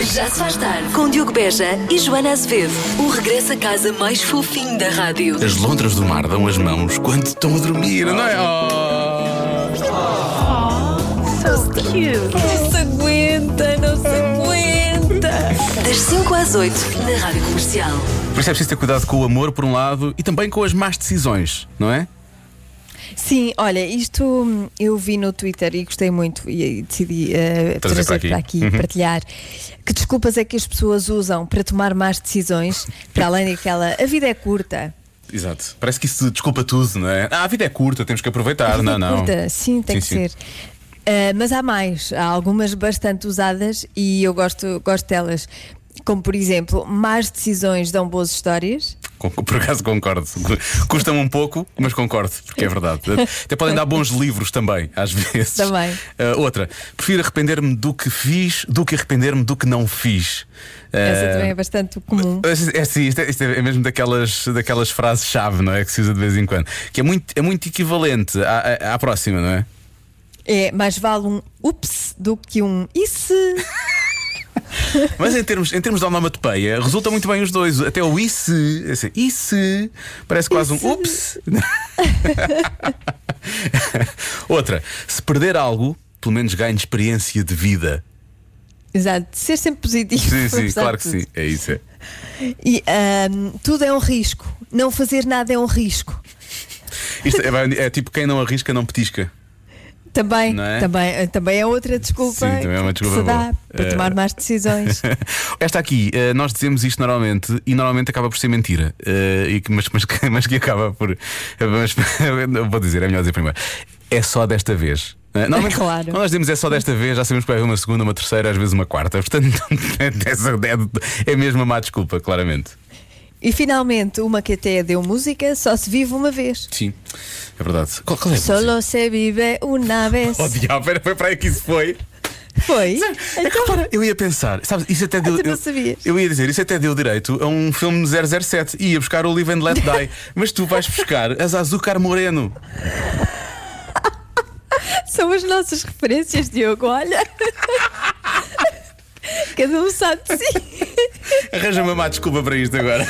Já se faz tarde com Diogo Beja e Joana Azevedo. O regresso a casa mais fofinho da rádio. As lontras do mar dão as mãos quando estão a dormir, não é? Não se aguenta, não se aguenta. Das 5 às 8 na Rádio Comercial. Por isso é preciso ter cuidado com o amor, por um lado, e também com as más decisões, não é? Sim, olha, isto eu vi no Twitter e gostei muito e decidi eh, Trazer trazer, para aqui. Uhum. partilhar. Que desculpas é que as pessoas usam para tomar más decisões, para além daquela a vida é curta. Exato. Parece que isso desculpa tudo, não é? Ah, a vida é curta, temos que aproveitar. A vida não, é não. curta, sim, tem Sim, que sim. ser. Uh, mas há mais, há algumas bastante usadas e eu gosto, gosto delas. Como por exemplo, más decisões dão boas histórias. Por acaso concordo. Custa-me um pouco, mas concordo, porque é verdade. Até podem dar bons livros também, às vezes. Também. Ah, outra, prefiro arrepender-me do que fiz do que arrepender-me do que não fiz. Essa Ah, também é bastante comum. É, é, sim, isto é, isto é mesmo daquelas, daquelas frases-chave, não é? Que se usa de vez em quando. Que é muito, é muito equivalente à, à, à próxima, não é? É mais vale um ups do que um e se. Mas em termos, em termos de onomatopeia, resulta muito bem os dois. Até o isse, esse isse, parece quase Isse. um ups. Outra, se perder algo, pelo menos ganhe experiência de vida. Exato, ser sempre positivo. Sim, sim, claro que sim. É isso. É. E ahm, tudo é um risco. Não fazer nada é um risco. Isto é, é tipo quem não arrisca, não petisca. Também, Não é? também, também é outra desculpa, Sim, também é uma que desculpa se dá para Eh, tomar más decisões. Esta aqui, eh, nós dizemos isto normalmente e normalmente acaba por ser mentira. Eh, e que- mas, mas, que- mas que acaba por. Mas, vou dizer, é melhor dizer primeiro. É só desta vez. Eh, Normalmente, Claro. Quando nós dizemos é só desta vez, já sabemos que vai haver uma segunda, uma terceira, às vezes uma quarta. Portanto, essa é, é mesmo a má desculpa, claramente. E finalmente, uma que até deu música, só se vive uma vez. Sim, é verdade. Qual, qual é a? Solo se vive uma vez. Oh, diabo, era- foi para aí que isso foi. Foi? É que, repara, eu ia pensar, sabes, isso até deu. tu não eu-? Eu, ia dizer, isso até deu direito a um filme 007. Ia buscar o Live and Let Die. mas tu vais buscar as Azucar Moreno. São as nossas referências, Diogo, olha. Cada um sabe de si. Arranja uma má desculpa para isto agora.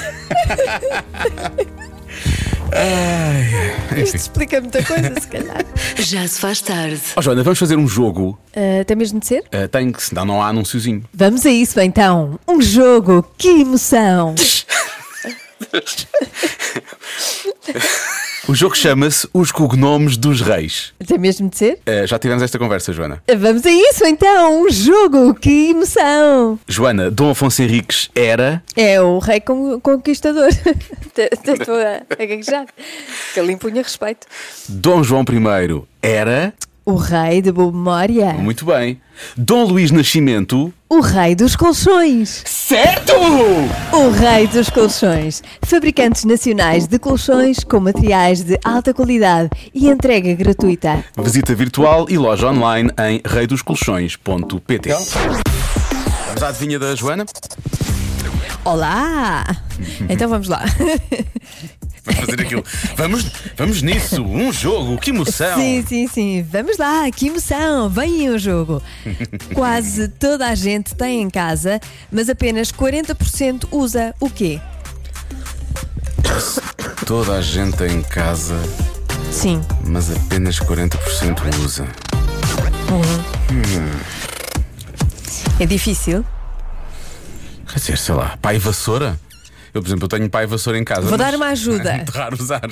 Ai, Isto explica muita coisa, se calhar. Já se faz tarde. Ó Joana, vamos fazer um jogo. Ah, tem mesmo de ser? Uh, tem que, senão não há anunciozinho. Vamos a isso então. Um jogo, que emoção! O jogo chama-se Os Cognomes dos Reis. Tem mesmo de ser? Uh, já tivemos esta conversa, Joana. Vamos a isso então. Um jogo, que emoção! Joana, Dom Afonso Henriques era. É o rei con- conquistador. Estou a, a gaguejar. Que ele impunha respeito. Dom João I era. O rei de boa memória. Muito bem. Dom Luís Nascimento. O rei dos colchões. Certo! O rei dos colchões. Fabricantes nacionais de colchões com materiais de alta qualidade e entrega gratuita. Visita virtual e loja online em reidoscolchões.pt. Vamos à adivinha da Joana? Olá! Então vamos lá. Vamos fazer aquilo. Vamos, vamos nisso. Um jogo. Que emoção. Sim, sim, sim. Vamos lá, que emoção! Vem o jogo. Quase toda a gente tem em casa, mas apenas 40% usa o quê? Toda a gente em casa, Sim. mas apenas 40% usa. É difícil. Quer dizer, sei lá, pai vassoura? Eu, por exemplo, eu tenho pai vassoura em casa. Vou mas dar uma ajuda. É muito raro usar.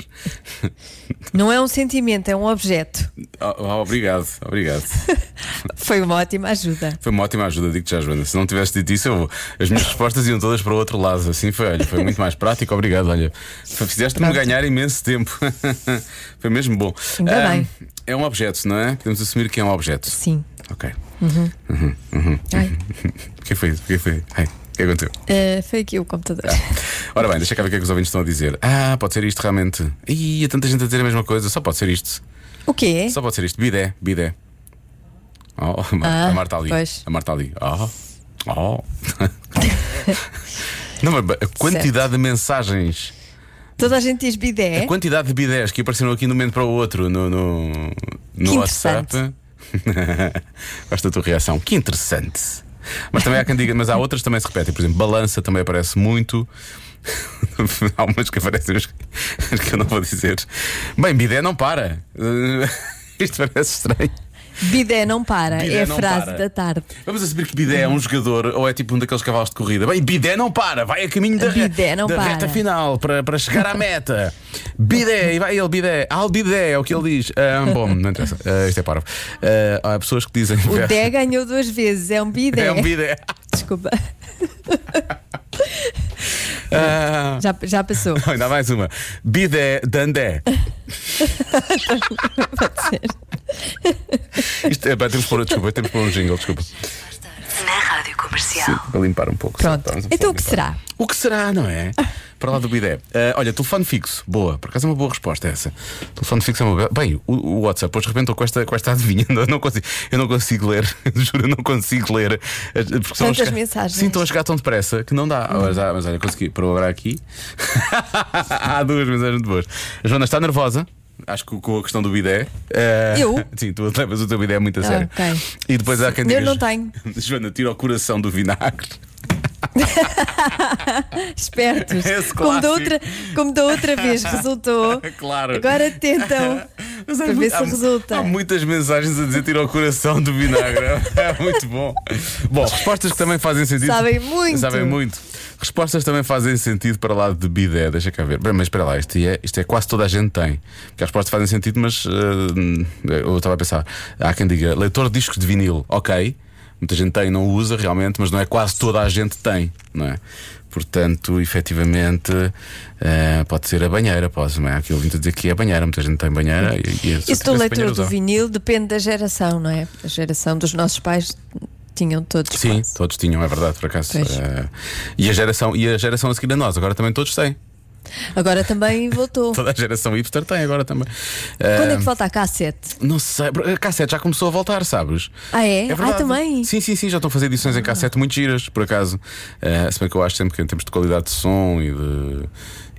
Não é um sentimento, é um objeto. Oh, oh, obrigado, obrigado. Foi uma ótima ajuda. Foi uma ótima ajuda, digo-te já, Joana. Se não tivesse dito isso, eu, as minhas respostas iam todas para o outro lado. Assim foi, olha, foi muito mais prático, obrigado. Olha, fizeste-me ganhar imenso tempo. foi mesmo bom. Ainda Ah, bem. É um objeto, não é? Podemos assumir que é um objeto. Sim. Ok. Ai, O que foi isso? O que foi? Ai, que aconteceu? eh, foi aqui o computador. Ora bem, deixa cá ver o que é que os ouvintes estão a dizer. Ah, pode ser isto realmente. Ih, há tanta gente a dizer a mesma coisa. Só pode ser isto. O quê? Só pode ser isto. Bidé, bidé. Oh, a Mar- Ah, a Marta ali. pois. A Marta ali. Oh, oh. Não, mas a quantidade de mensagens, Toda a gente diz bidé. a quantidade de bidés que apareceram aqui de um momento para o outro no, no, no WhatsApp. Gosto da tua reação. Que interessante. Mas também há quem diga, mas há outras também se repetem. Por exemplo, balança também aparece muito. há umas que aparecem, mas que eu não vou dizer. Bem, bidé não para. Isto parece estranho. Bidé não para, Bidé é a não frase para. da tarde. Vamos assumir que Bidé é um jogador ou é tipo um daqueles cavalos de corrida. Bem, Bidé não para, vai a caminho da, Bidé não da para. reta final para, para chegar à meta. Bidé, e vai ele, Bidé, Albidé, é o que ele diz. Ah, bom, não interessa, Ah, isto é parvo. Ah, há pessoas que dizem. O Dé ganhou duas vezes, é um bidé. É um Bidé. Desculpa, Ah, já, já passou. ainda mais uma. Bidé Dandé. Isto é, pá, temos que pôr, desculpa, temos que pôr um jingle, desculpa. Na Rádio Comercial. Para limpar um pouco. Pronto. Então o que será? O que será, não é? Para lá do bidé. Ah, olha, telefone fixo. Boa. Por acaso é uma boa resposta essa. Telefone fixo é uma boa. Bem, o, o WhatsApp hoje rebentou com esta, com esta adivinha. Eu não consigo, eu não consigo ler. Juro, eu não consigo ler. porque Tantas chegar- mensagens. Sim, estão a chegar tão depressa que não dá. Mas, ah, mas olha, consegui. Para agora aqui. Há duas mensagens muito boas. A Joana está nervosa. Acho que com a questão do bidé. Ah, Eu? Sim, tu levas o teu bidé muito a Ah, sério. ok. E depois há quem Eu diga. não tenho. Joana, tira o coração do vinagre. Espertos. Esse Como da, outra, como da outra vez resultou. Claro. Agora tentam Mas para ver se há, resulta. Há muitas mensagens a dizer tira o coração do vinagre. É muito bom. Bom, respostas que também fazem sentido. Sabem muito. Sabem muito. Respostas também fazem sentido para lá de bidé. Deixa cá ver. Bem, mas espera lá, isto é, isto é quase toda a gente tem. Porque as respostas fazem sentido, mas eh, eu estava a pensar. Há quem diga leitor de discos de vinil, ok. Muita gente tem, não usa realmente, mas não é quase toda a gente tem, não é? Portanto, efetivamente, eh, pode ser a banheira, pode, não é? Aquilo a dizer que é a banheira, muita gente tem banheira e, e Isso leitor banheira, do vinil depende da geração, não é? A geração dos nossos pais tinham todos. Sim, quase. todos tinham, é verdade, por acaso. Eh, e, a geração, e a geração a seguir a nós, agora também todos têm. Agora também voltou. Toda a geração hipster tem agora também. Quando é Eh, que volta a cassete? Não sei, a cassete já começou a voltar, sabes? Ah, é? verdade. Ah, também? Sim, sim, sim, já estão a fazer edições em cassete muito giras, por acaso. Eh, se bem que eu acho sempre que em termos de qualidade de som e de.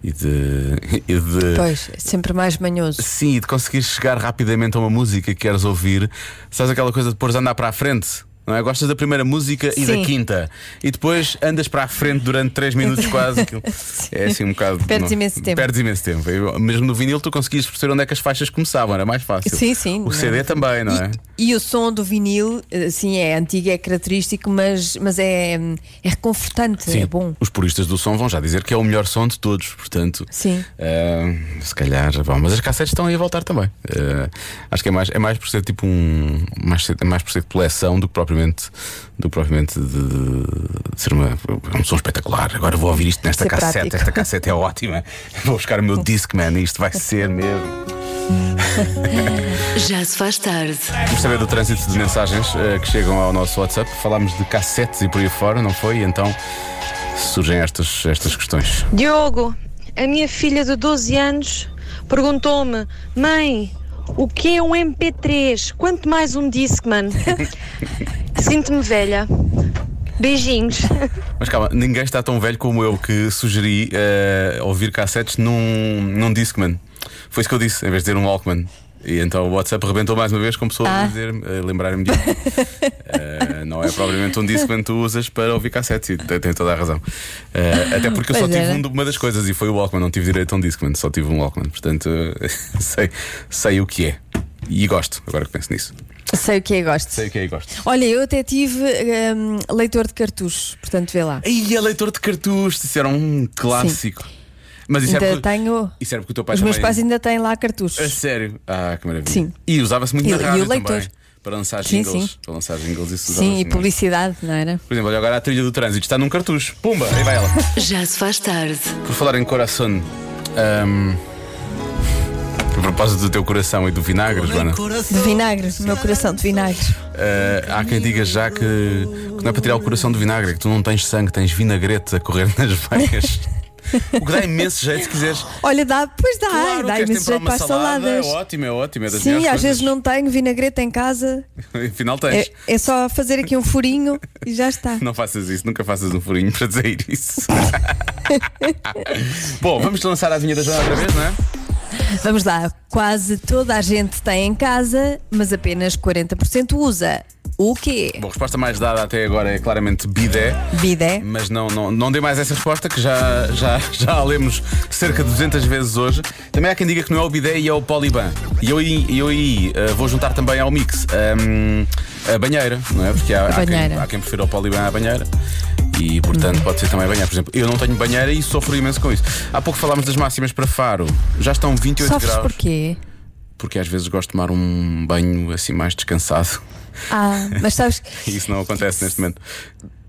e de. e de Pois, é sempre mais manhoso. Sim, e de conseguir chegar rapidamente a uma música que queres ouvir. Sabes aquela coisa de depois andar para a frente? Não é? Gostas da primeira música e da Sim. quinta. E depois andas para a frente durante 3 minutos quase. É assim um bocado. Perdes não- imenso tempo. Perdes imenso tempo. Eu- mesmo no vinil tu conseguias perceber onde é que as faixas começavam, era mais fácil. Sim, sim. O CD também, não é? E, e o som do vinil, sim, é antigo, é característico, mas, mas é, é reconfortante, é bom. Os puristas do som vão já dizer que é o melhor som de todos, portanto. Sim. ah, se calhar, bom, mas as cassetes estão aí a voltar também. Ah, acho que é mais, é mais por ser tipo um. Mais, é mais por ser de coleção do que propriamente, do que propriamente de, de ser uma, um som espetacular. Agora vou ouvir isto nesta Ser cassete. prático. Esta cassete é ótima. Vou buscar o meu Discman e isto vai ser mesmo. Já se faz tarde. Vamos saber do trânsito de mensagens eh, que chegam ao nosso WhatsApp. Falámos de cassetes e por aí fora, não foi? E então surgem estas, estas questões. Diogo, a minha filha de 12 anos perguntou-me: Mãe, o que é um MP3? Quanto mais um Discman? Sinto-me velha. Beijinhos. Mas calma, ninguém está tão velho como eu que sugeri eh, ouvir cassetes num, num Discman. Foi isso que eu disse, em vez de dizer um Walkman. E então o WhatsApp rebentou mais uma vez com pessoas a Ah. dizer, a lembrarem-me disso. Eh, não é propriamente um Discman que tu usas para ouvir cassetes, e tem, toda a razão. Eh, até porque eu só tive um de- uma das coisas e foi o Walkman, não tive direito a um Discman, só tive um Walkman. Portanto, eh, sei, sei o que é. E gosto, agora que penso nisso. Sei o que é, gosto. Sei o que é gosto. Olha, eu até tive hum, leitor de cartuchos, portanto vê lá. E a leitor de cartuchos, isso era um clássico. Mas isso é Ainda porque, tenho. isso era porque o teu pai Os meus também- pais ainda têm lá A cartuchos. sério? Ah, que maravilha. Sim. E usava-se muito E- na e o rádio leitor. também. Para lançar Sim, jingles. sim. Para lançar jingles isso Sim, e muito. publicidade, não era? Por exemplo, olha agora a trilha do trânsito está num cartucho. Pumba, aí vai ela. Já se faz tarde. Por falar em coração. ahm, a propósito do teu coração e do vinagre, Joana, De vinagre, o meu coração de vinagre. ah, há quem diga já que, que não é para tirar o coração do vinagre, é que tu não tens sangue, tens vinagrete a correr nas veias. O que dá imenso jeito se quiseres. Olha, dá, pois dá, Claro, dá imenso jeito para as saladas. É ótimo, é ótimo. É Sim, às vezes coisas. não tenho vinagrete em casa. Afinal tens. É, é só fazer aqui um furinho e já está. Não faças isso, nunca faças um furinho para dizer isso. Bom, vamos lançar a vinha da Joana outra vez, não é? Vamos lá, quase toda a gente tem em casa, mas apenas 40% usa. O quê? Bom, a resposta mais dada até agora é claramente bidé. Bidé. Mas não, não, não dê mais essa resposta que já, já, já a lemos cerca de 200 vezes hoje. Também há quem diga que não é o bidé e é o poliban. E eu aí, uh, vou juntar também ao mix um, a banheira, não é? Porque há, há, quem, há quem prefira o poliban à banheira. E portanto pode ser também banheira. Por exemplo, eu não tenho banheira e sofro imenso com isso. Há pouco falámos das máximas para Faro. Já estão 28 Sofres graus. porquê? Porque às vezes gosto de tomar um banho assim mais descansado. Ah, mas sabes, E isso não acontece neste momento.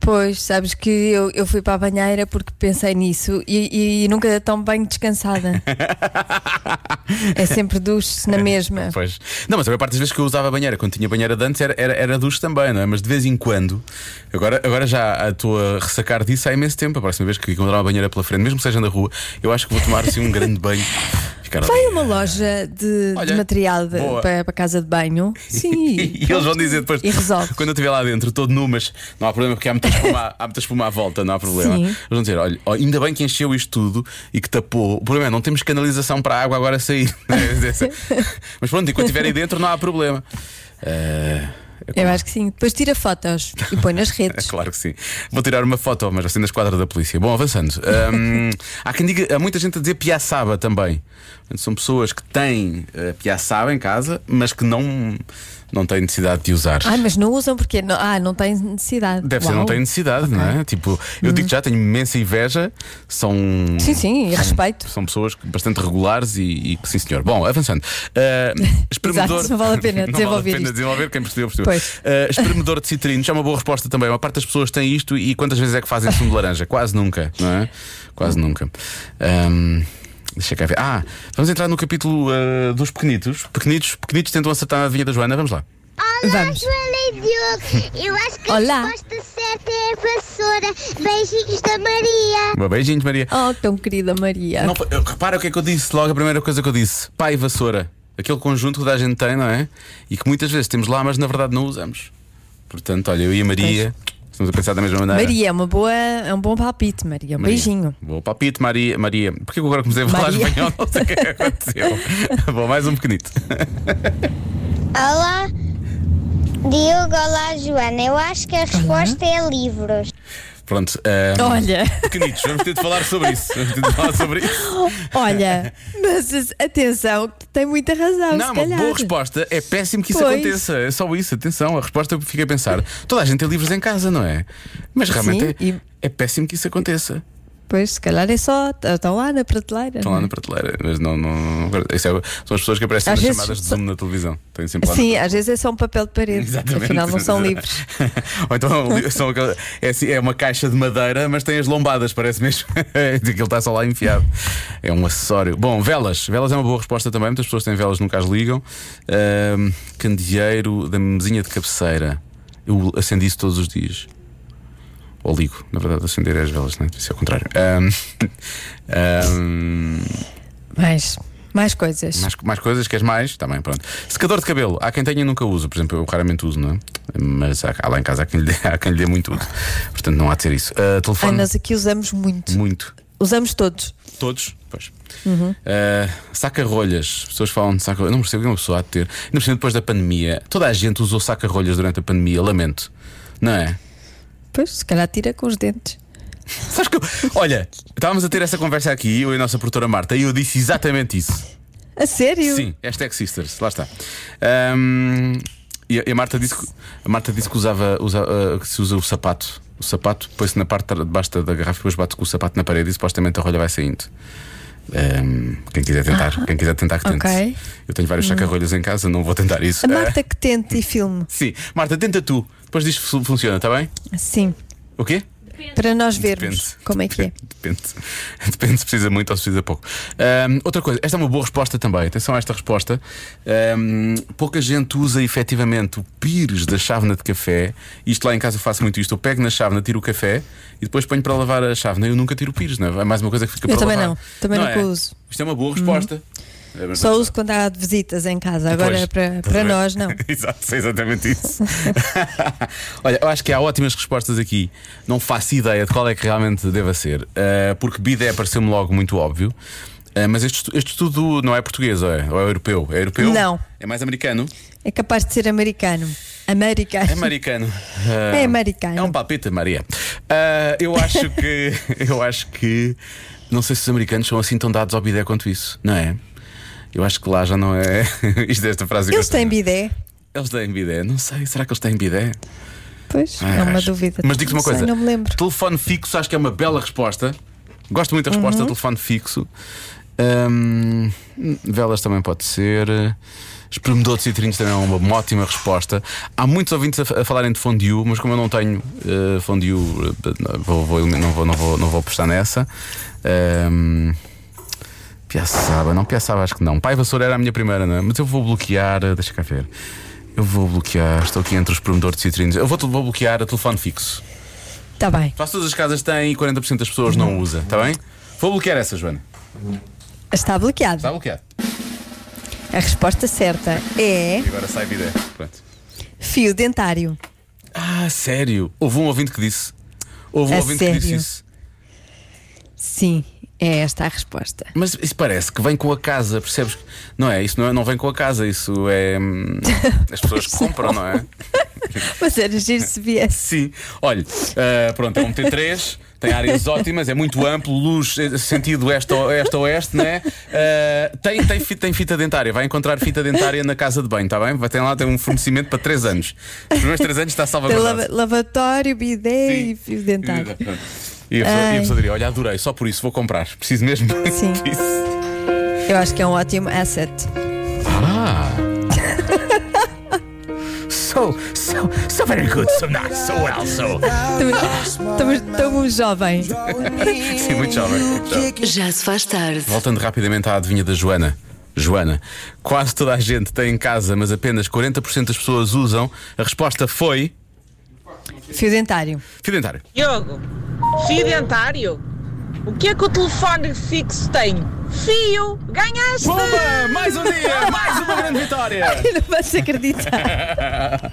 pois, sabes que eu, eu fui para a banheira porque pensei nisso e, e nunca tomo bem descansada. é sempre duche na mesma. Pois. Não, mas a maior parte das vezes que eu usava a banheira, quando tinha banheira de antes, era, era, era duche também, não é? Mas de vez em quando, agora, agora já estou a ressacar disso há imenso tempo. A próxima vez que encontrar uma banheira pela frente, mesmo que seja na rua, eu acho que vou tomar assim um grande banho. Ficar Vai ali. a uma loja de, de Olha, material de- boa. para, para casa de banho. Sim. E eles vão dizer depois, E resolve. quando eu estiver lá dentro, todo nu, mas não há problema porque há muita espuma, há muita espuma à volta, não há problema. Sim. Eles vão dizer: olha, ó, ainda bem que encheu isto tudo e que tapou. O problema é não temos canalização para a água agora sair. mas pronto, enquanto estiver aí dentro, não há problema. Eh, é Eu acho que sim. Depois tira fotos e põe nas redes. Claro que sim. Vou tirar uma foto, mas assim na esquadra da polícia. Bom, avançando. Hum, há quem diga, há muita gente a dizer piaçaba também. São pessoas que têm uh, piaçaba em casa, mas que não, não têm necessidade de usar. Ai, mas não usam porque não, ah, não tem necessidade. Deve ser, Uau. não tem necessidade, não é? Tipo, eu digo já, tenho imensa inveja. São. Sim, sim, e respeito. São pessoas bastante regulares e, que, sim, senhor. Bom, avançando. Uh, espremedor. Exato, não vale a pena Não desenvolver vale a pena isto. desenvolver, quem percebeu, percebeu. Pois. Uh, espremedor de citrinos é uma boa resposta também. Uma parte das pessoas tem isto e quantas vezes é que fazem sumo de laranja? Quase nunca, não é? Quase nunca. Um, Deixa cá ver. Ah, vamos entrar no capítulo uh, dos pequenitos. Pequenitos, pequenitos tentam acertar a vinha da Joana. Vamos lá. Olá, Vamos. Joana e Diogo. Eu acho que Olá. a resposta certa é a vassoura. Beijinhos da Maria. Um beijinho, Maria. Oh, tão querida Maria. Não, repara o que é que eu disse logo, a primeira coisa que eu disse: pai e vassoura. Aquele conjunto que a gente tem, não é? E que muitas vezes temos lá, mas na verdade não usamos. Portanto, olha, eu e a Maria estamos a pensar da mesma maneira. Maria é uma boa, é um bom palpite, Maria. Um Maria. beijinho. Bom palpite, Maria. Maria. Porquê que eu agora comecei a falar Maria. espanhol? Não sei o que é que aconteceu. Bom, mais um pequenito. Olá, Diogo. Olá, Joana. Eu acho que a resposta é livros. Pronto. ehm, Olha, Pequenitos, vamos ter de falar sobre isso. Vamos ter de falar sobre isso. olha, mas atenção, que tem muita razão. Não, uma boa resposta. É péssimo que isso Pois. aconteça. É só isso, atenção. A resposta eu fiquei a pensar. Toda a gente tem livros em casa, não é? Mas realmente Sim, é, e- é péssimo que isso aconteça. Pois, se calhar é só. Estão lá na prateleira. Estão lá não na é? prateleira. Mas não. não, não- é- são as pessoas que aparecem Às nas chamadas de só- Zoom na televisão. Sempre Sim, às vezes é só um papel de parede. Exatamente. Afinal, não são livros. Ou então são é, assim, é uma caixa de madeira, mas tem as lombadas, parece mesmo. Aquilo está só lá enfiado. É um acessório. Bom, velas. Velas é uma boa resposta também. Muitas pessoas têm velas, nunca as ligam. Ahm, candeeiro da mesinha de cabeceira. Eu acendi isso todos os dias. Ou ligo, na verdade, acender é as velas, não é? Isso é o contrário. Ahm, ahm, Mais, mais coisas. mais, mais coisas, queres mais? Está bem, pronto. Secador de cabelo, há quem tenha e nunca usa, por exemplo, eu raramente uso, não é? Mas há, há lá em casa há quem, lhe dê, há quem lhe dê muito uso. Portanto, não há de ser isso. Ah, Ai, telefone, nós aqui usamos muito. muito. Usamos todos. Todos? Pois. Uhum. Ah, saca-rolhas. As pessoas falam de saca-rolhas. Não percebo que uma pessoa há de ter. Ainda depois da pandemia, toda a gente usou saca-rolhas durante a pandemia, lamento. Não é? Pois, se calhar tira com os dentes. Sabes que eu- Olha, estávamos a ter essa conversa aqui, eu e a nossa produtora Marta, e eu disse exatamente isso. A sério? Sim, hashtag Sisters, lá está. Ahm, e, a, Marta disse que, a Marta disse que usava, usa- ah, que se usa o sapato. O sapato põe-se na parte de baixo da garrafa e depois bate com o sapato na parede e supostamente a rolha vai saindo. Ahm, quem quiser tentar, quem quiser tentar que tente. ok. Eu tenho vários saca-rolhas em casa, não vou tentar isso. A Ah, Marta que tente e filme. sim, Marta, tenta tu. Depois diz se funciona, está bem? Sim. O quê? Para nós vermos Depende. como é que é. Depende. Depende se precisa muito ou se precisa pouco. Ahm, outra coisa, esta é uma boa resposta também. Atenção a esta resposta. Ahm, pouca gente usa efetivamente o pires da chávena de café. Isto lá em casa eu faço muito isto. Eu pego na chávena, tiro o café e depois ponho para lavar a chávena. Eu nunca tiro o pires, não é? É mais uma coisa que fica Eu para também lavar. não. Também Não nunca é? uso. Isto é uma boa resposta. É Só uso quando há visitas em casa. Agora Pois, para, para nós, não. Exato, é exatamente isso. Olha, eu acho que há ótimas respostas aqui. Não faço ideia de qual é que realmente deva ser, eh, porque bidé pareceu-me logo muito óbvio. Eh, mas este, este estudo não é português, ou é, ou é europeu? É europeu? Não. É mais americano? É capaz de ser americano. Americano. É americano. Ah, É americano. É um palpite, Maria. Ah, eu acho que. Eu acho que. Não sei se os americanos são assim tão dados ao bidé quanto isso, não é? Eu acho que lá já não é. Isto é esta frase Eles têm bidé? Eles têm bidé? Não sei. Será que eles têm bidé? Pois, Ah, é uma acho. dúvida. Mas digo-te uma Não sei, coisa: não me lembro. telefone fixo, acho que é uma bela resposta. Gosto muito da resposta, Uhum. telefone fixo. Ahm, velas também pode ser. Espremedor de citrinos também é uma ótima resposta. Há muitos ouvintes a, a falarem de fondue, mas como eu não tenho eh, fondue, eh, vou- vou- não, vou, não, vou, não vou postar nessa. Ahm, Piaçaba, não Piaçaba, acho que não. Pai Vassoura era a minha primeira, não é? Mas eu vou bloquear, eh, deixa cá ver. Eu vou bloquear, estou aqui entre os espremedor de citrinos. Eu vou, vou bloquear a telefone fixo. Está bem. Quase todas as casas têm e 40% das pessoas não usa, está bem? Vou bloquear essa, Joana. Está bloqueado. Está bloqueado. A resposta certa é E agora sai vida. Pronto. fio dentário. Ah, sério? Houve um ouvinte que disse. Houve um A ouvinte que disse sério? isso. Sim, é esta a resposta. Mas isso parece que vem com a casa, percebes? Não é? Isso não, é, não vem com a casa, isso é. hum, As pessoas que compram, não é? Mas era giro se viesse. Sim. Olha, ah, pronto, é um T3, tem áreas ótimas, é muito amplo, luz, eh, sentido oeste a oeste, a oeste né? Ah, tem, tem, fi- tem fita dentária, vai encontrar fita dentária na casa de banho, está bem? Vai ter lá tem um fornecimento para 3 anos. Os primeiros 3 anos está salvaguardado. lava- lavatório, bidé Sim. e fio dentário. E a pessoa, e a Ai. pessoa diria: Olha, adorei, só por isso vou comprar. Preciso mesmo Sim. disso. Eu acho que é um ótimo asset. Ah. So, so, so very good, so nice, so well, so. Estamos, estamos jovens. Sim, muito jovem. Muito jovem. Já se faz tarde. Voltando rapidamente à adivinha da Joana. Joana, quase toda a gente tem em casa, mas apenas 40% das pessoas usam. A resposta foi. Fio dentário. Fio dentário. Diogo, fio dentário? O que é que o telefone fixo tem? Fio! Ganhaste! Pumba! Mais um dia! Mais uma grande vitória! Não vais acreditar.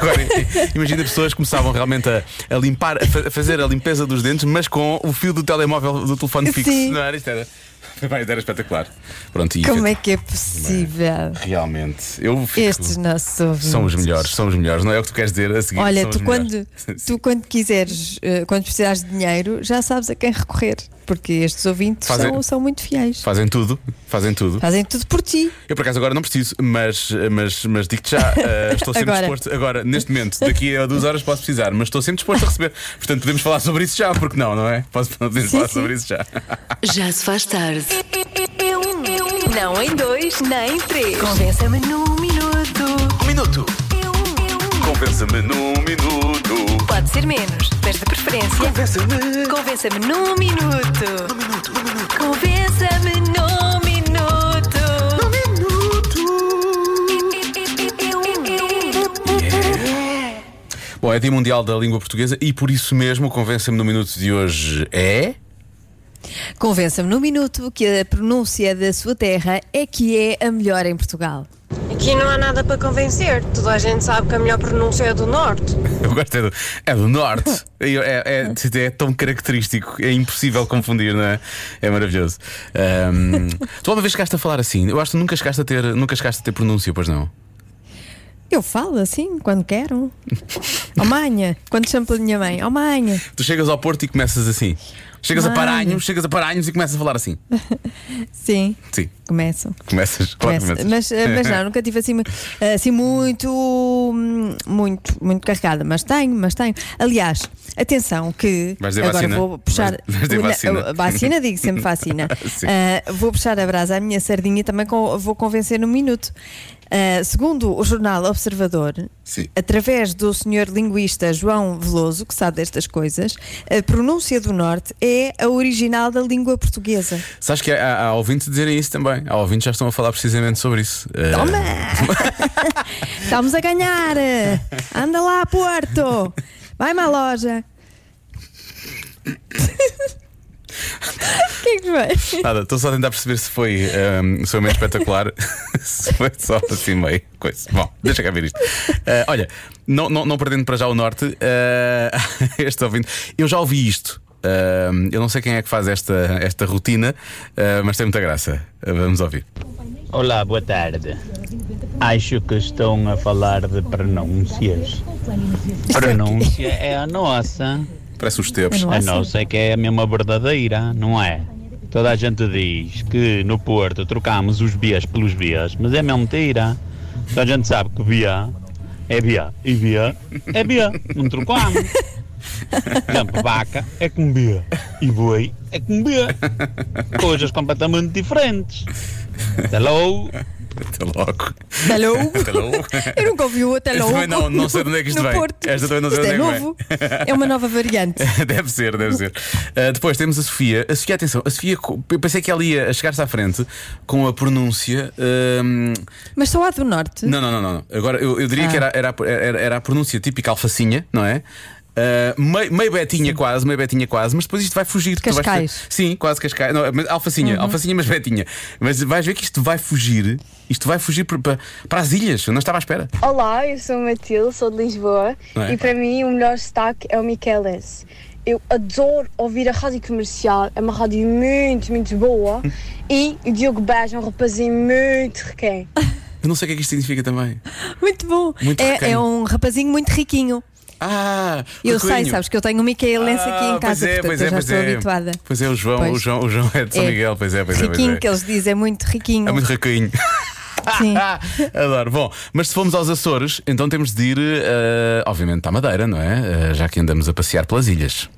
Agora, imagina pessoas que começavam realmente a, a limpar, a fazer a limpeza dos dentes, mas com o fio do telemóvel do telefone fixo. Sim. Não era? Isto era, Vai, era espetacular. Pronto, e Como é que é possível? realmente. Eu fico- Estes nossos ouvintes. São os melhores, são os melhores, não é o que tu queres dizer a seguir? Olha, tu quando, melhores. tu quando quiseres, eh, quando precisares de dinheiro, já sabes a quem recorrer. Porque estes ouvintes Fazem- são, são muito fiéis. Fazem tudo, fazem tudo. Fazem tudo por ti. Eu por acaso agora não preciso, mas, mas, mas digo-te já, eh, estou sempre Agora. disposto. Agora, neste momento, daqui a duas horas posso precisar, mas estou sempre disposto a receber. Portanto, podemos falar sobre isso já, porque não, não é? Posso- Podemos Sim, falar sim. sobre isso já. Já se faz tarde. Não em dois, nem em três. Convença-me num minuto. Um minuto. Convença-me num minuto. Pode ser menos, mas de preferência. Convença-me. Convença-me num minuto. Num minuto, num minuto. Convença-me num minuto. Bom, é Dia Mundial da Língua Portuguesa e por isso mesmo, convença-me no minuto de hoje é. Convença-me num minuto que a pronúncia da sua terra é que é a melhor em Portugal. Aqui não há nada para convencer. Toda a gente sabe que a melhor pronúncia é do norte. Eu gosto é do, é do Norte. É, é- é- tão característico, é impossível confundir, não é? É maravilhoso. Ahm, tu uma vez chegaste a falar assim? Eu acho que nunca chegaste a ter, nunca chegaste a ter pronúncia, pois não? Eu falo assim, quando quero. Ó manha, quando chamo pela minha mãe. Ó manha. Tu chegas ao Porto e começas assim. Chegas a. Paranhos, chegas a Paranhos e começas a falar assim. Sim, Sim, começam. começas. Começa. começas. Mas, eh, mas não, nunca tive assim, assim muito, muito, muito carregada. Mas tenho, mas tenho. Aliás, atenção que agora vacina? vou puxar. Vais- vais vacina? vacina, digo sempre vacina. Ah, vou puxar a brasa à minha sardinha e também vou convencer num minuto. Ah, segundo o jornal Observador, Sim. através do senhor linguista João Veloso, que sabe destas coisas, a pronúncia do Norte é a original da língua portuguesa. Sabes que há, há ouvintes dizerem isso também. Há ouvintes já estão a falar precisamente sobre isso. Eh, Toma! Estamos a ganhar! Anda lá, Porto! Vai-me à loja! O que é que foi? Nada, estou só a tentar perceber se foi, ehm, se foi meio espetacular, se foi só assim meio coisa. Bom, deixa cá ver isto. Eh, olha, não, não, não perdendo para já o norte, eh, este ouvinte, eu já ouvi isto. Ah, eu não sei quem é que faz esta, esta rotina, ah, mas tem muita graça. Vamos ouvir. Olá, boa tarde. Acho que estão a falar de pronúncias. Pronúncia é a nossa. Parece os teus. Eu não- A Nossa. nossa é que é a mesma verdadeira, não é? Toda a gente diz que no Porto trocamos os Bs pelos Bs, mas é mesmo mentira. Toda a gente sabe que Bia é Bia e Bia é Bia. Não trocamos. Por exemplo, vaca é com Bia e boi é com Bia. Coisas completamente diferentes. Até logo. Até logo. Até logo. Eu nunca ouvi o até logo. também não- não sei de onde é que isto vem. Porto. Esta também não sei Isto é onde é que novo. É uma nova variante. deve ser, deve ser. Uh, depois temos a Sofia. A Sofia, atenção, a Sofia, eu pensei que ela ia chegar-se à frente com a pronúncia. um, Mas só há do norte. não, não, não, não. Agora eu, eu diria Ah. que era, era, era, era a pronúncia típica alfacinha, não é? Uh, meio, meio betinha quase, meio betinha quase, mas depois isto vai fugir. Tu vais Cascais. ver- sim, quase cascais. Não, mas alfacinha, alfacinha, mas betinha. Mas vais ver que isto vai fugir. Isto vai fugir para, para, para as ilhas. Eu não estava à espera. Olá, eu sou a Matilde, sou de Lisboa é? e para mim o melhor destaque é o Michelense. Eu adoro ouvir a rádio comercial, é uma rádio muito, muito boa e o Diogo Beja é um rapazinho muito requém. Eu não sei o que é que isto significa também. Muito bom. Muito é, é um rapazinho muito riquinho. Ah, Eu sei, sabes que eu tenho um Micaelense aqui Ah, em casa, pois é, portanto pois eu é, já pois estou é. habituada. Pois é, o João, Pois. o João, o João é de São É. Miguel, pois é, pois é. pois Riquinho, é. que eles dizem, é muito riquinho. É muito riquinho. Sim. Adoro. Bom, mas se formos aos Açores, então temos de ir, eh, obviamente, à Madeira, não é? Eh, já que andamos a passear pelas ilhas.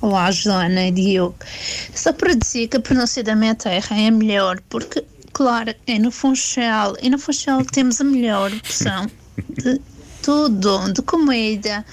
Olá, Joana e Diogo. Só para dizer que a pronúncia da minha terra é melhor, porque, claro, é no Funchal. E no Funchal temos a melhor opção de tudo, de comida,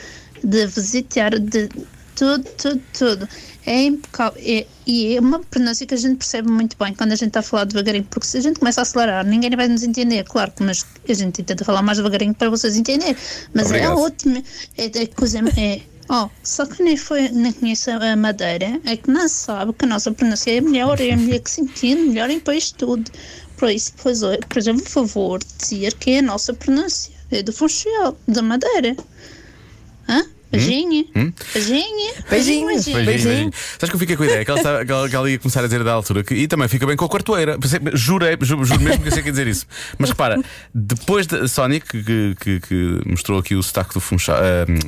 de visitar, de tudo, tudo, tudo. É impecável. É- e é uma pronúncia que a gente percebe muito bem quando a gente está a falar devagarinho, porque se a gente começa a acelerar, ninguém vai nos entender, claro, mas a gente tenta falar mais devagarinho para vocês entenderem. Mas Obrigado. é ótimo. É, é coisa. É, Oh, só que nem, foi, nem conhece a Madeira é que não sabe que a nossa pronúncia é melhor, é a melhor que se entende melhor em país tudo. Por isso, pois, por exemplo, favor, dizer que é a nossa pronúncia é do Funchal, da Madeira. Hã? Beijinho? Beijinho? Beijinhos. beijinho. Beijinho. Sabes que eu fiquei com a ideia que ela, estava- que ela- que ela ia começar a dizer da altura que, e também fica bem com a quartoeira. Jurei, juro, juro mesmo que eu sei que ia dizer isso. Mas repara, depois da Sónia que, que, que- que mostrou aqui o sotaque do Funchal,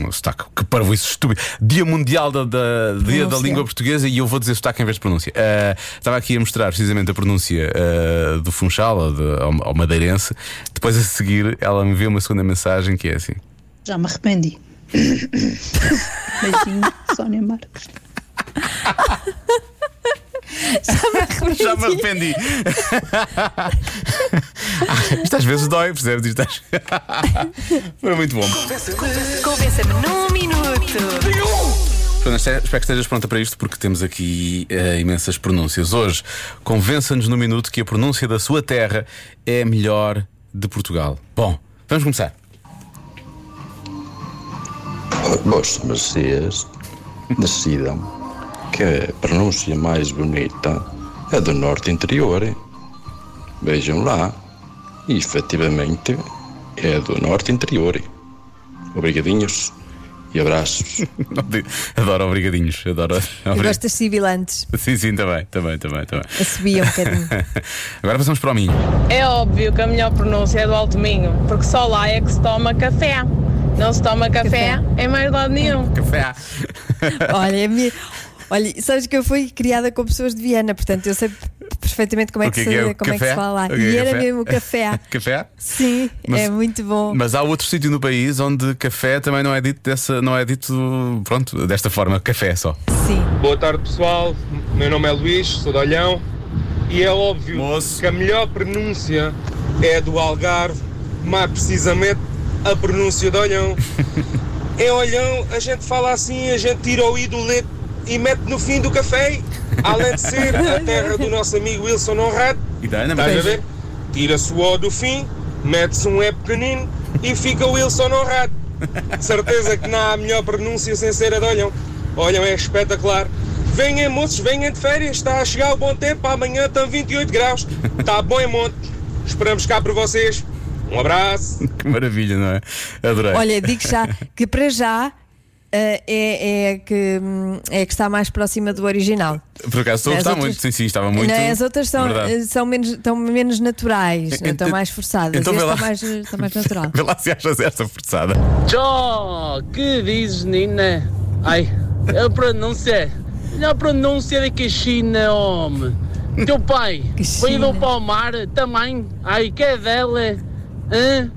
o sotaque, que parvo isso estúpido, Dia Mundial da, da- Dia da. Língua Portuguesa e eu vou dizer sotaque em vez de pronúncia. Eh, estava aqui a mostrar precisamente a pronúncia eh, do Funchal, ou de- ao, ao madeirense. Depois a seguir, ela me enviou uma segunda mensagem que é assim. Já me arrependi. Beijinho, Sónia Marques. Já me arrependi. Isto às vezes dói, percebes? Isto às- Foi muito bom. Convença-me num minuto. Joana, espero que estejas pronta para isto, porque temos aqui eh, imensas pronúncias. Hoje, convença-nos no minuto que a pronúncia da sua terra é a melhor de Portugal. Bom, vamos começar. Vossas mercês decidam que a pronúncia mais bonita é do norte interior. Vejam lá. E efetivamente é do norte interior. Obrigadinhos e abraços. Adoro obrigadinhos. Adoro. Eu obri- gosto das sibilantes. Sim, sim, também, também, também, também. A subir um bocadinho. Agora passamos para o Minho. É óbvio que a melhor pronúncia é do Alto Minho, porque só lá é que se toma café. Não se toma café, Café. em mais lado nenhum. Café. Olha, a minha- Olha, sabes que eu fui criada com pessoas de Viana, portanto eu sei perfeitamente como é que, que é que é se, o como é que se fala que é e é era café? mesmo o café. Café? Sim, Mas- é muito bom. Mas há outro sítio no país onde café também não é dito dessa, não é dito, pronto, desta forma, café só. Sim. Boa tarde pessoal, meu nome é Luís, sou de Olhão e é óbvio Moço. que a melhor pronúncia é do Algarve, mais precisamente a pronúncia de Olhão. em Olhão a gente fala assim, a gente tira o i do leite e mete no fim do café, além de ser a terra do nosso amigo Wilson Honrado, E estás a ver? Tira-se o O do fim, mete-se um E pequenino e fica o Wilson Honrado. Certeza que não há melhor pronúncia sem ser a de Olhão. Olham, é espetacular. Venham, moços, venham de férias. Está a chegar o bom tempo. Amanhã estão 28 graus. Está bom em monte. Esperamos cá por vocês. Um abraço. Que maravilha, não é? Adorei. Olha, digo já que para já eh, é, é, que, hum, é que está mais próxima do original. Por acaso estou a As gostar outras- muito. Sim, sim, estava muito. Não, as outras são, Verdade. eh, são menos, estão menos naturais, Ent- estão mais forçadas. então lá. está mais, está mais natural. Vê lá se achas esta forçada. Jó, que dizes, Nina? Ai, a pronúncia, a pronúncia da Caxina, homem. Teu pai, foi do Palmar também? Ai, que é dela? Hã?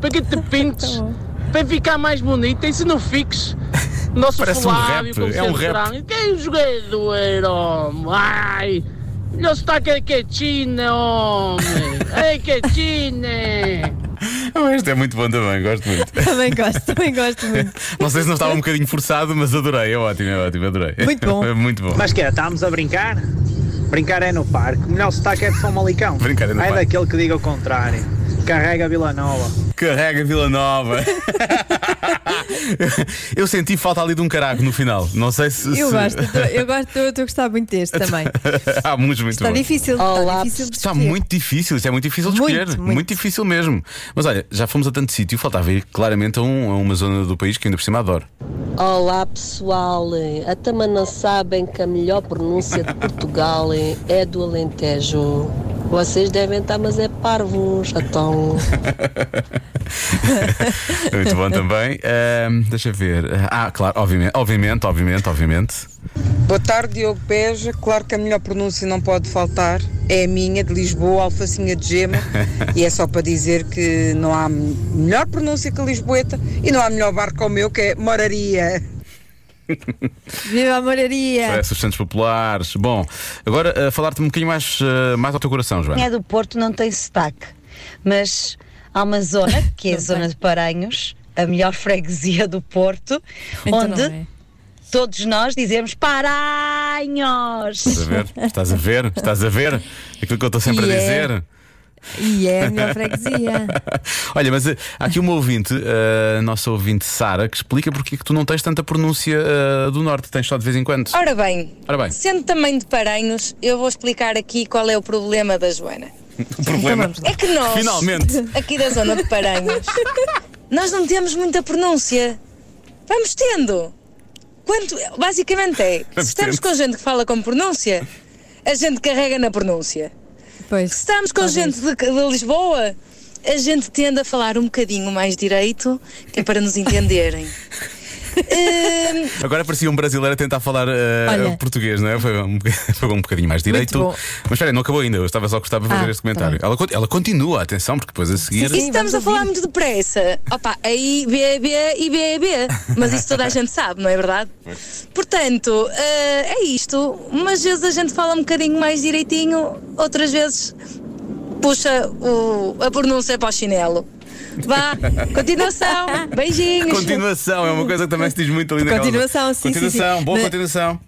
Para que te pintes? Para ficar mais bonita, e se não fiques? Nosso Parece um Flávio, rap, como é um rap. será. Que é o jogador, homem? Ai, não está que é Caxina, homem. É Caxina. Mas Este é muito bom também, gosto muito. também gosto, também gosto muito. Não sei se não estava um bocadinho forçado, mas adorei. É ótimo, é ótimo, adorei. Muito bom. É muito bom. Mas que é, estamos a brincar? Brincar é no parque. O melhor sotaque é de Famalicão. Brincar é no Ai parque. daquele que diga o contrário. Carrega Vila Nova. Carrega Vila Nova. Eu senti falta ali de um caraco no final. Não sei se. Eu se- gosto, eu gosto, eu estou a gostar muito deste também. Há muitos muito Está bons. difícil, está difícil de Está escolher. muito difícil, isto é muito difícil de Muito, escolher. muito. difícil mesmo. Mas olha, já fomos a tanto sítio, faltava ir claramente a, um- a uma zona do país que ainda por cima adoro. Olá pessoal, até mas não sabem que a melhor pronúncia de Portugal é do Alentejo. Vocês devem estar, mas é parvos, então. Muito bom também. Deixa eu ver. Ah, claro, obviamente, obviamente, obviamente, obviamente. Boa tarde, Diogo Beja. Claro que a melhor pronúncia não pode faltar. É a minha, de Lisboa, Alfacinha de Gema. e é só para dizer que não há melhor pronúncia que a Lisboeta e não há melhor barco ao meu, que é Moraria. Viva a moraria! Os Santos Populares. Bom, agora a falar-te um bocadinho mais, ah, mais ao teu coração, Joana. é do Porto não tem sotaque, mas há uma zona, que é a zona de Paranhos, a melhor freguesia do Porto, Então onde é. todos nós dizemos Paranhos. Estás a ver? Estás a ver? Estás a ver? Aquilo que eu estou sempre E a é. E é a melhor freguesia. Olha, mas eh, há aqui uma ouvinte, eh, a nossa ouvinte Sara, que explica porque é que tu não tens tanta pronúncia eh, do norte, tens só de vez em quando. Ora bem, Ora bem, sendo também de Paranhos, eu vou explicar aqui qual é o problema da Joana. o problema. É que nós, Finalmente. aqui da zona de Paranhos, nós não temos muita pronúncia. Vamos tendo. Quanto, basicamente é, se estamos tendo. com gente que fala com pronúncia, a gente carrega na pronúncia. Pois, se estamos com talvez. gente de, de Lisboa, a gente tende a falar um bocadinho mais direito, que é para nos entenderem. Agora parecia um brasileiro a tentar falar eh, Olha. português, não é? Foi um, foi um bocadinho mais direito. Mas espera, não acabou ainda, eu estava só a gostar de fazer Ah, este comentário. Ela, ela continua, atenção, porque depois a seguir. E se estamos a falar muito depressa, opa, aí B, B e B é B. Mas isso toda a gente sabe, não é verdade? Portanto, eh, é isto. Umas vezes a gente fala um bocadinho mais direitinho, outras vezes puxa o- a pronúncia para o chinelo. Vá, continuação, beijinhos. Continuação, é uma coisa que também se diz muito ali naquela- Continuação, sim, sim, Continuação, sim. boa Mas- continuação.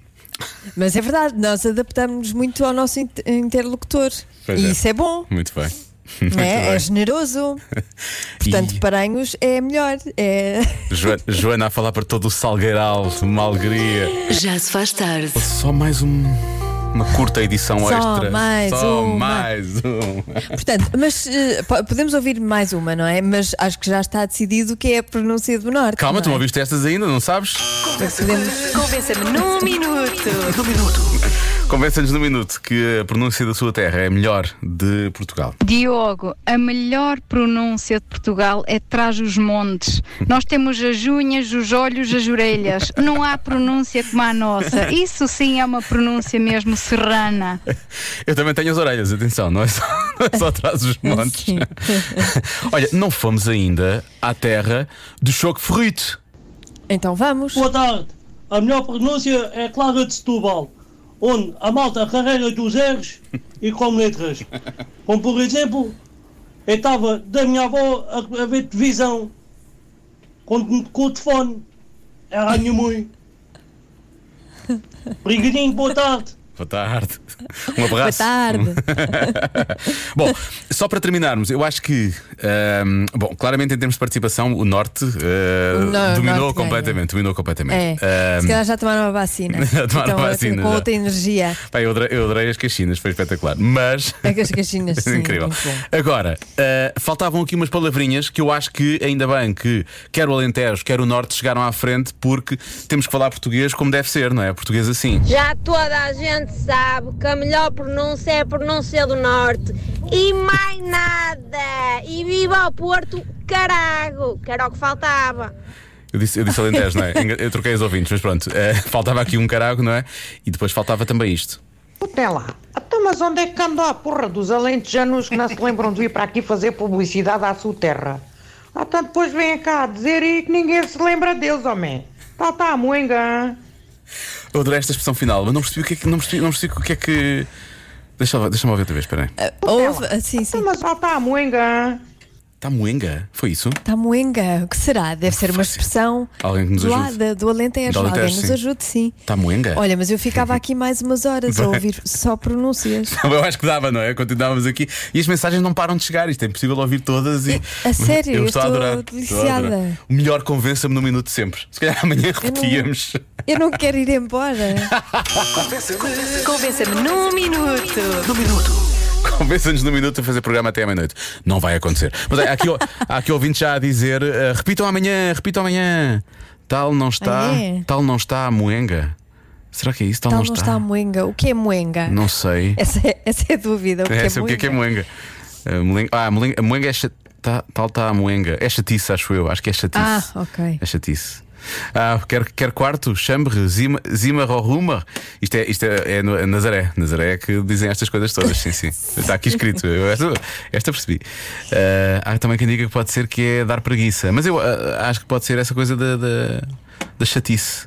Mas é verdade, nós adaptamos muito ao nosso inter- interlocutor. Pois e é. isso é bom, Muito bem. não Muito é? bem. É generoso. Portanto, Paranhos é melhor. É... Jo- Joana a falar para todo o Salgueiral, uma alegria. Já se faz tarde. Só mais um, uma curta edição Só extra. mais Só uma. mais um. Portanto, mas eh, po- podemos ouvir mais uma, não é? Mas acho que já está decidido que é a pronúncia do Norte. Calma, tu não não é? ouviste estas ainda, não sabes? Convença-me num minuto. Num minuto. Convença-nos no minuto que a pronúncia da sua terra é a melhor de Portugal. Diogo, a melhor pronúncia de Portugal é trás os montes. Nós temos as unhas, os olhos, as orelhas. Não há pronúncia como a nossa. Isso sim é uma pronúncia mesmo serrana. Eu também tenho as orelhas, atenção, não é só, não é só atrás dos montes. Olha, não fomos ainda à terra do choque frito. Então vamos. Boa tarde. A melhor pronúncia é Clara de Setúbal, onde a malta carrega dos erros e com letras. Como por exemplo, eu estava da minha avó a, a ver televisão com, com o telefone. Era a minha mãe. Brigadinho, boa tarde. Boa tarde. Um abraço. Boa tarde. Bom, só para terminarmos, eu acho que, ahm, bom, claramente em termos de participação, o Norte ah, O no- dominou Norte completamente. Dominou completamente. É. Ahm, Se calhar já tomaram a vacina. Tomaram então, a assim, vacina, com já. outra energia. pá, eu, adorei, eu adorei as caixinhas, foi espetacular. Mas. É que as caixinhas, sim. Incrível. Agora, ah, faltavam aqui umas palavrinhas que eu acho que ainda bem que quer o Alentejo, quer o Norte chegaram à frente porque temos que falar português como deve ser, não é? Português assim. Já toda a gente sabe que a melhor pronúncia é a pronúncia do Norte. E mais nada! E viva o Porto, carago! Que era o que faltava. Eu disse, eu disse Alentejo, não é? Eu troquei os ouvintes, mas pronto. ah, faltava aqui um carago, não é? E depois faltava também isto. Até lá. Então, mas onde é que anda a porra dos alentejanos que não se lembram de vir para aqui fazer publicidade à sua terra? Ah, então depois vêm cá dizer e que ninguém se lembra deles, homem. Tá, tá, moenga. Eu adorei esta expressão final, mas não percebi o que é que. Não percebi, não percebi o que é que. Deixa, deixa-me ouvir outra vez, espera aí. Houve, sim, sim. Mas tá, tá, moenga. Está moenga? Foi isso? Está moenga. O que será? Deve ser uma expressão Alguém que nos do, ajude. lado, do Alentejo. Do Alentejo, Alguém nos sim. ajude, sim. Está moenga? Olha, mas eu ficava aqui mais umas horas a ouvir só pronúncias. Eu acho que dava, não é? Continuávamos aqui e as mensagens não param de chegar. Isto é impossível ouvir todas e. A sério, eu eu estou a estou adorar. deliciada. Estou a adorar. O melhor convença-me no minuto sempre. Se calhar amanhã repetíamos. Eu não quero ir embora. Convença-me num minuto. No minuto. Convença-nos no minuto a fazer programa até à meia-noite. Não vai acontecer. Mas há aqui, há aqui ouvintes já a dizer: eh, repitam amanhã, repitam amanhã. Tal não está, Ah, é? tal não está a moenga. Será que é isso? Tal, Tal não não está. está a moenga. O que é moenga? Não sei. Essa é, essa é a dúvida. O que É, é, sei o que é que é moenga? moenga. Molenga- Ah, a molenga, a moenga é cha- tá- tal está a moenga. É chatice, acho eu. Acho que é chatice. Ah, ok. É chatice. Ah, quer, quer quarto, chambre, zima, zima roruma. Isto é, isto é, é no- é Nazaré. Nazaré é que dizem estas coisas todas. Sim, sim. Está aqui escrito. Eu, esta, esta percebi. Ah, há também quem diga que pode ser que é dar preguiça. Mas eu ah, acho que pode ser essa coisa da, da, da chatice.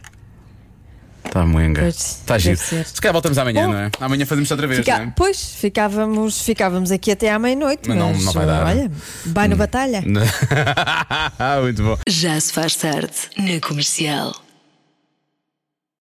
Está moenga. Está giro. ser. Se calhar voltamos amanhã, Bom. não é? Amanhã fazemos outra vez, Fica- não é? Pois, ficávamos, ficávamos aqui até à meia-noite. Mas não- mas, não vai dar. Olha, vai no batalha. Muito bom. Já se faz tarde na comercial.